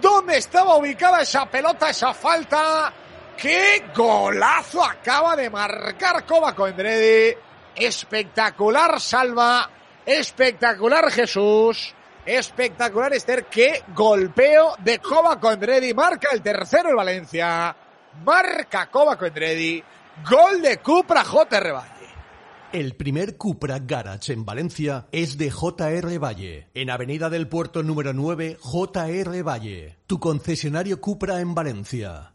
dónde estaba ubicada esa pelota, esa falta. ¡Qué golazo acaba de marcar Kovaco Endredi! Espectacular salva, espectacular Jesús, espectacular Esther. ¡Qué golpeo de Kovaco Endredi! Marca el tercero el Valencia, marca Kovaco Endredi, gol de Cupra J. El primer Cupra Garage en Valencia es de JR Valle, en Avenida del Puerto número 9, JR Valle, tu concesionario Cupra en Valencia.